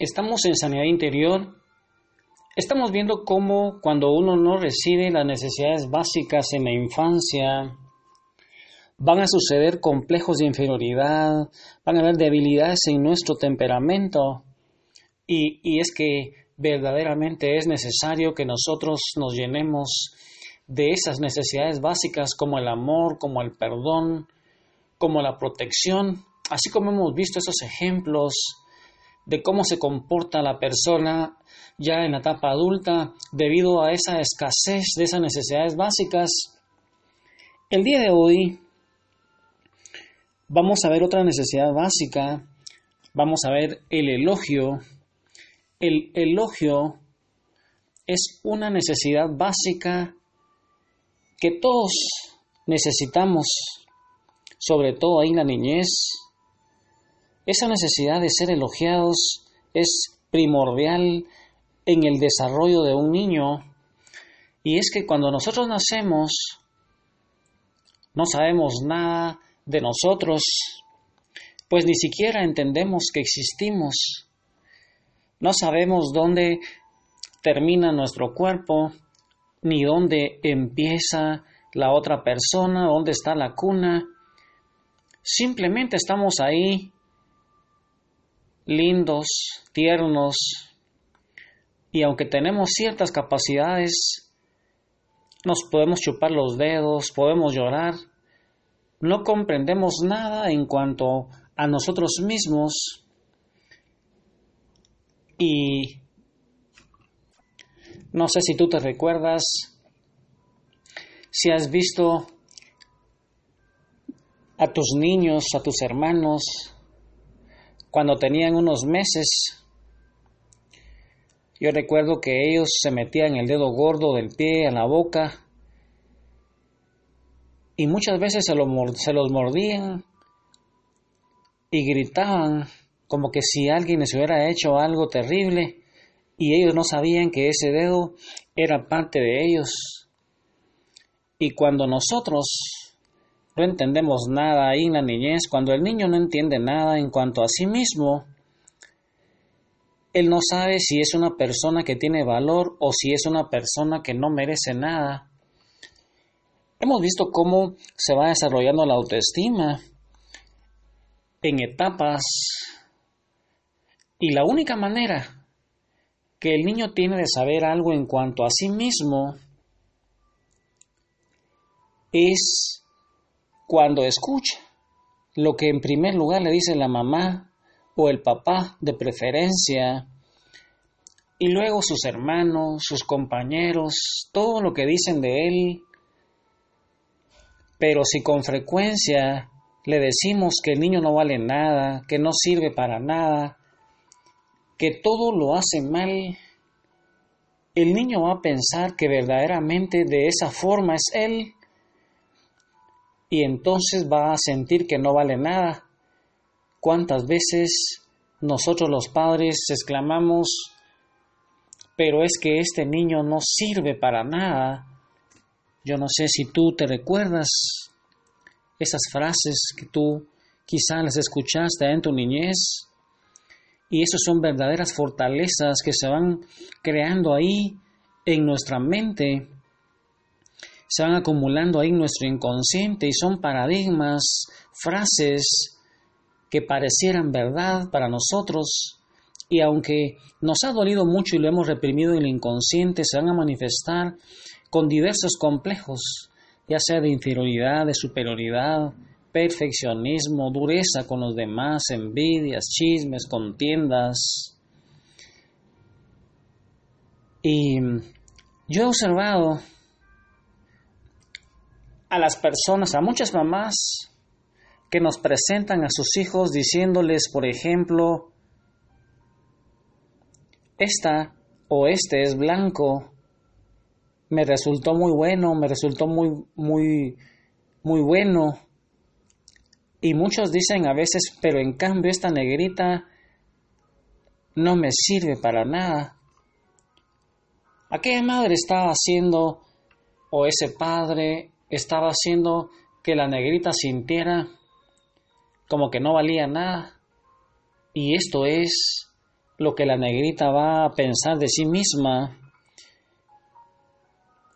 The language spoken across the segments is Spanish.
estamos en sanidad interior, estamos viendo cómo cuando uno no recibe las necesidades básicas en la infancia, van a suceder complejos de inferioridad, van a haber debilidades en nuestro temperamento. Y, y es que verdaderamente es necesario que nosotros nos llenemos de esas necesidades básicas como el amor, como el perdón, como la protección, así como hemos visto esos ejemplos de cómo se comporta la persona ya en la etapa adulta debido a esa escasez de esas necesidades básicas. El día de hoy vamos a ver otra necesidad básica, vamos a ver el elogio. El elogio es una necesidad básica que todos necesitamos, sobre todo ahí en la niñez. Esa necesidad de ser elogiados es primordial en el desarrollo de un niño. Y es que cuando nosotros nacemos, no sabemos nada de nosotros, pues ni siquiera entendemos que existimos. No sabemos dónde termina nuestro cuerpo, ni dónde empieza la otra persona, dónde está la cuna. Simplemente estamos ahí, lindos, tiernos, y aunque tenemos ciertas capacidades, nos podemos chupar los dedos, podemos llorar, no comprendemos nada en cuanto a nosotros mismos y no sé si tú te recuerdas, si has visto a tus niños, a tus hermanos, cuando tenían unos meses. Yo recuerdo que ellos se metían el dedo gordo del pie en la boca y muchas veces se, se los mordían y gritaban como que si alguien les hubiera hecho algo terrible y ellos no sabían que ese dedo era parte de ellos. Y cuando nosotros no entendemos nada ahí en la niñez, cuando el niño no entiende nada en cuanto a sí mismo, él no sabe si es una persona que tiene valor o si es una persona que no merece nada. Hemos visto cómo se va desarrollando la autoestima en etapas y la única manera que el niño tiene de saber algo en cuanto a sí mismo es cuando escucha lo que en primer lugar le dice la mamá o el papá de preferencia, y luego sus hermanos, sus compañeros, todo lo que dicen de él. Pero si con frecuencia le decimos que el niño no vale nada, que no sirve para nada, que todo lo hace mal, el niño va a pensar que verdaderamente de esa forma es él y entonces va a sentir que no vale nada. ¿Cuántas veces nosotros los padres exclamamos, pero es que este niño no sirve para nada? Yo no sé si tú te recuerdas esas frases que tú quizás las escuchaste en tu niñez y esas son verdaderas fortalezas que se van creando ahí en nuestra mente, se van acumulando ahí en nuestro inconsciente y son paradigmas, frases que parecieran verdad para nosotros y aunque nos ha dolido mucho y lo hemos reprimido en el inconsciente, se van a manifestar con diversos complejos, ya sea de inferioridad, de superioridad, perfeccionismo, dureza con los demás, envidias, chismes, contiendas. Y yo he observado a las personas, a muchas mamás, que nos presentan a sus hijos diciéndoles, por ejemplo, esta o este es blanco, me resultó muy bueno, me resultó muy, muy, muy bueno, y muchos dicen a veces, pero en cambio esta negrita no me sirve para nada. Aquella madre estaba haciendo, o ese padre estaba haciendo que la negrita sintiera como que no valía nada. Y esto es lo que la negrita va a pensar de sí misma.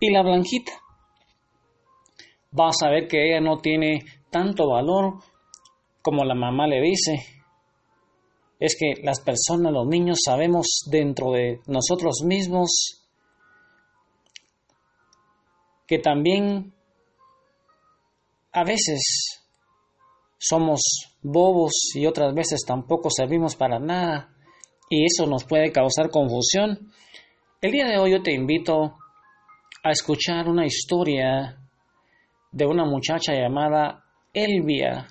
Y la blanquita va a saber que ella no tiene tanto valor como la mamá le dice. Es que las personas, los niños, sabemos dentro de nosotros mismos que también a veces somos bobos y otras veces tampoco servimos para nada y eso nos puede causar confusión. El día de hoy yo te invito a escuchar una historia de una muchacha llamada Elvia.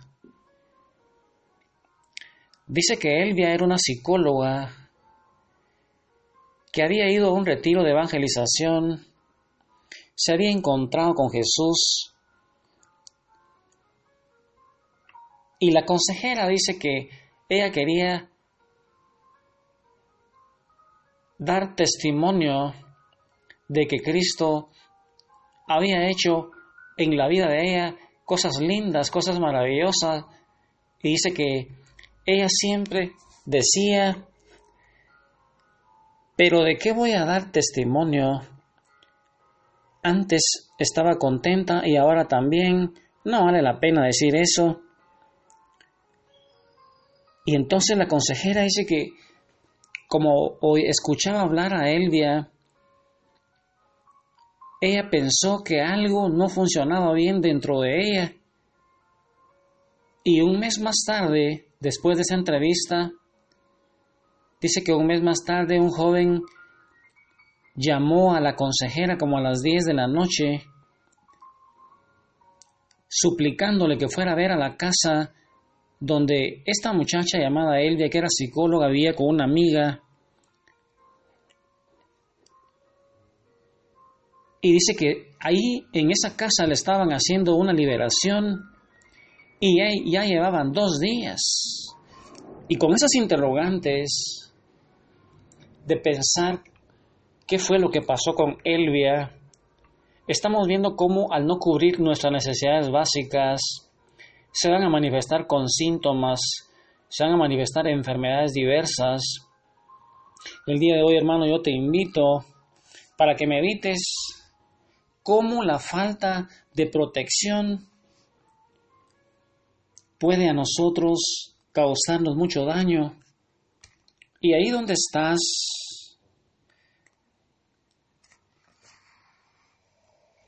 Dice que Elvia era una psicóloga que había ido a un retiro de evangelización, se había encontrado con Jesús y la consejera dice que ella quería dar testimonio de que Cristo había hecho en la vida de ella cosas lindas, cosas maravillosas. Y dice que ella siempre decía, pero ¿de qué voy a dar testimonio? Antes estaba contenta y ahora también. No vale la pena decir eso. Y entonces la consejera dice que como hoy escuchaba hablar a Elvia, ella pensó que algo no funcionaba bien dentro de ella. Y un mes más tarde, después de esa entrevista, dice que un mes más tarde un joven llamó a la consejera como a las 10 de la noche, suplicándole que fuera a ver a la casa donde esta muchacha llamada Elvia, que era psicóloga, vivía con una amiga. Y dice que ahí en esa casa le estaban haciendo una liberación y ya, ya llevaban dos días. Y con esas interrogantes de pensar qué fue lo que pasó con Elvia, estamos viendo cómo al no cubrir nuestras necesidades básicas, se van a manifestar con síntomas, se van a manifestar enfermedades diversas. El día de hoy, hermano, yo te invito para que medites cómo la falta de protección puede a nosotros causarnos mucho daño. Y ahí donde estás,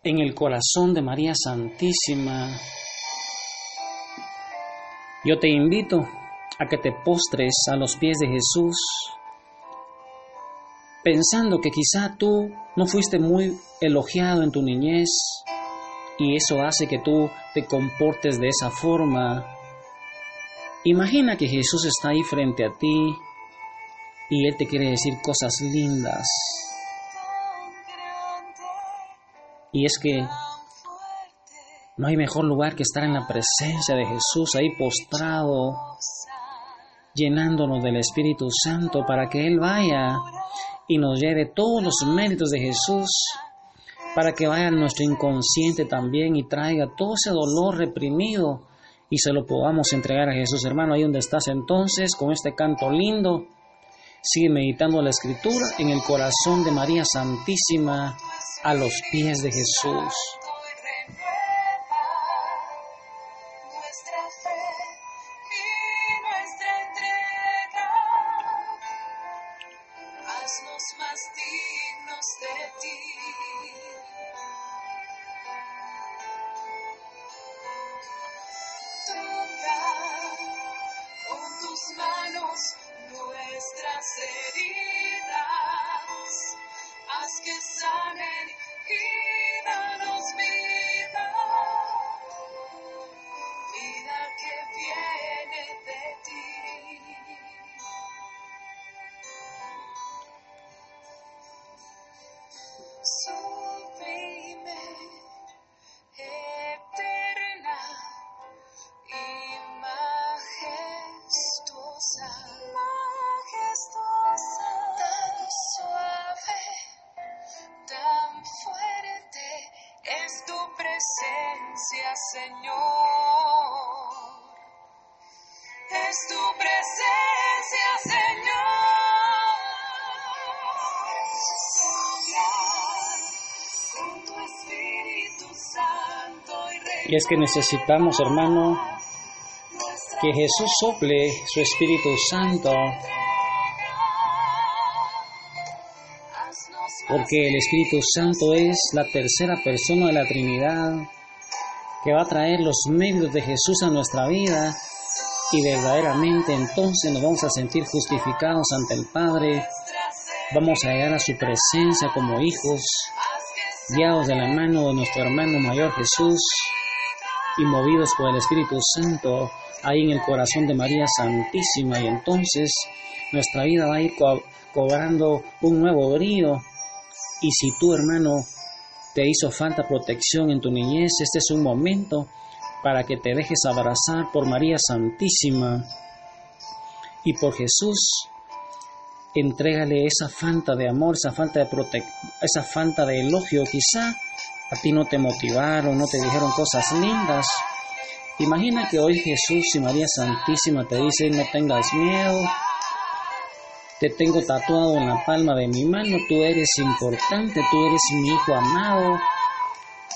en el corazón de María Santísima, yo te invito a que te postres a los pies de Jesús, pensando que quizá tú no fuiste muy elogiado en tu niñez y eso hace que tú te comportes de esa forma. Imagina que Jesús está ahí frente a ti y Él te quiere decir cosas lindas. Y es que no hay mejor lugar que estar en la presencia de Jesús, ahí postrado, llenándonos del Espíritu Santo para que Él vaya y nos lleve todos los méritos de Jesús, para que vaya nuestro inconsciente también y traiga todo ese dolor reprimido y se lo podamos entregar a Jesús. Hermano, ahí donde estás entonces, con este canto lindo, sigue meditando la Escritura en el corazón de María Santísima, a los pies de Jesús. Señor. es tu presencia, Señor. Y es que necesitamos, hermano, que Jesús sople su Espíritu Santo, porque el Espíritu Santo es la tercera persona de la Trinidad que va a traer los medios de Jesús a nuestra vida y verdaderamente entonces nos vamos a sentir justificados ante el Padre, vamos a llegar a su presencia como hijos, guiados de la mano de nuestro hermano mayor Jesús y movidos por el Espíritu Santo ahí en el corazón de María Santísima. Y entonces nuestra vida va a ir cobrando un nuevo brillo. Y si tu hermano te hizo falta protección en tu niñez, este es un momento para que te dejes abrazar por María Santísima y por Jesús. Entrégale esa falta de amor, esa falta de esa falta de elogio. Quizá a ti no te motivaron, no te dijeron cosas lindas. Imagina que hoy Jesús y María Santísima te dicen no tengas miedo, te tengo tatuado en la palma de mi mano, tú eres importante, tú eres mi hijo amado,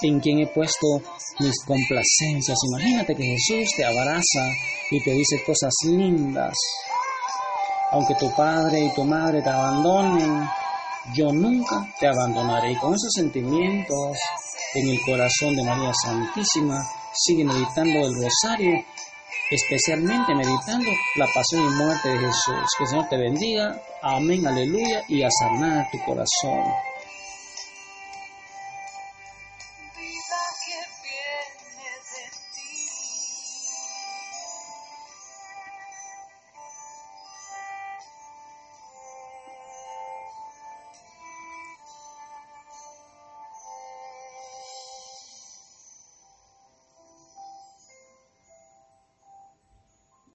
en quien he puesto mis complacencias. Imagínate que Jesús te abraza y te dice cosas lindas. Aunque tu padre y tu madre te abandonen, yo nunca te abandonaré. Y con esos sentimientos en el corazón de María Santísima, sigue meditando el rosario, especialmente meditando la pasión y muerte de Jesús. Que el Señor te bendiga. Amén, aleluya, y a sanar tu corazón. que viene de